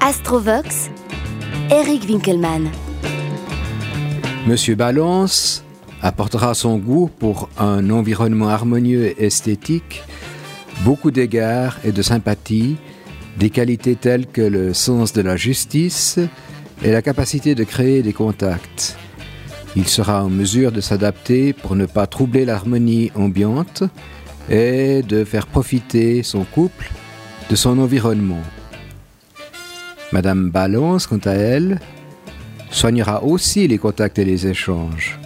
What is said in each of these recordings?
Astrovox, Eric Winkelmann. Monsieur Balance apportera son goût pour un environnement harmonieux et esthétique, beaucoup d'égards et de sympathie, des qualités telles que le sens de la justice et la capacité de créer des contacts. Il sera en mesure de s'adapter pour ne pas troubler l'harmonie ambiante et de faire profiter son couple de son environnement. Madame Balance, quant à elle, soignera aussi les contacts et les échanges.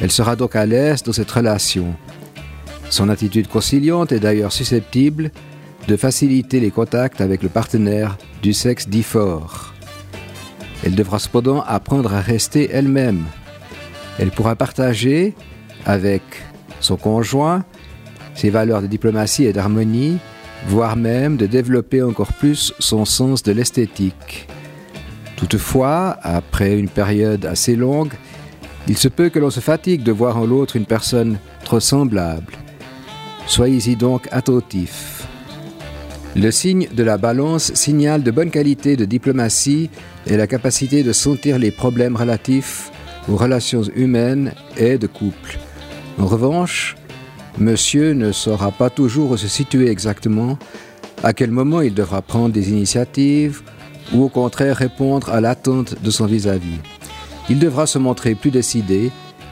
Elle sera donc à l'aise dans cette relation. Son attitude conciliante est d'ailleurs susceptible de faciliter les contacts avec le partenaire du sexe dit fort. Elle devra cependant apprendre à rester elle-même. Elle pourra partager avec son conjoint ses valeurs de diplomatie et d'harmonie, voire même de développer encore plus son sens de l'esthétique. Toutefois, après une période assez longue, il se peut que l'on se fatigue de voir en l'autre une personne trop semblable. Soyez-y donc attentif. Le signe de la balance signale de bonne qualité de diplomatie et la capacité de sentir les problèmes relatifs aux relations humaines et de couple. En revanche, monsieur ne saura pas toujours se situer exactement à quel moment il devra prendre des initiatives ou au contraire répondre à l'attente de son vis-à-vis. Il devra se montrer plus décidé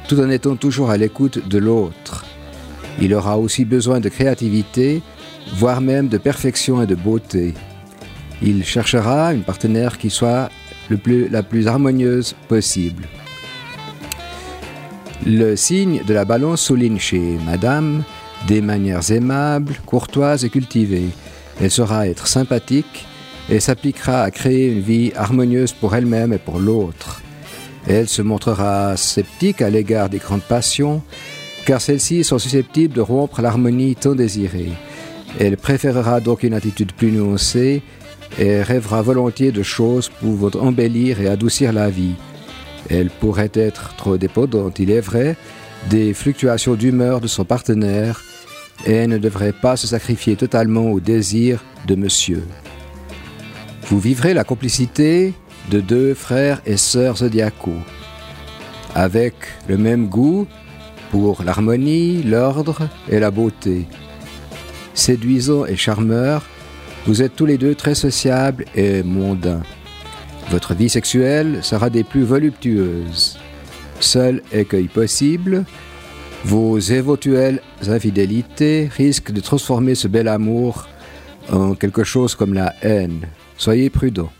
tout en étant toujours à l'écoute de l'autre. Il aura aussi besoin de créativité, voire même de perfection et de beauté. Il cherchera une partenaire qui soit la plus harmonieuse possible. Le signe de la balance souligne chez Madame des manières aimables, courtoises et cultivées. Elle saura être sympathique et s'appliquera à créer une vie harmonieuse pour elle-même et pour l'autre. Elle se montrera sceptique à l'égard des grandes passions, car celles-ci sont susceptibles de rompre l'harmonie tant désirée. Elle préférera donc une attitude plus nuancée et rêvera volontiers de choses pouvant embellir et adoucir la vie. Elle pourrait être trop dépendante, il est vrai, des fluctuations d'humeur de son partenaire et ne devrait pas se sacrifier totalement au désir de monsieur. Vous vivrez la complicité de deux frères et sœurs zodiacaux, avec le même goût pour l'harmonie, l'ordre et la beauté. Séduisant et charmeur, vous êtes tous les deux très sociables et mondains. Votre vie sexuelle sera des plus voluptueuses. Seul écueil possible, vos éventuelles infidélités risquent de transformer ce bel amour en quelque chose comme la haine. Soyez prudents.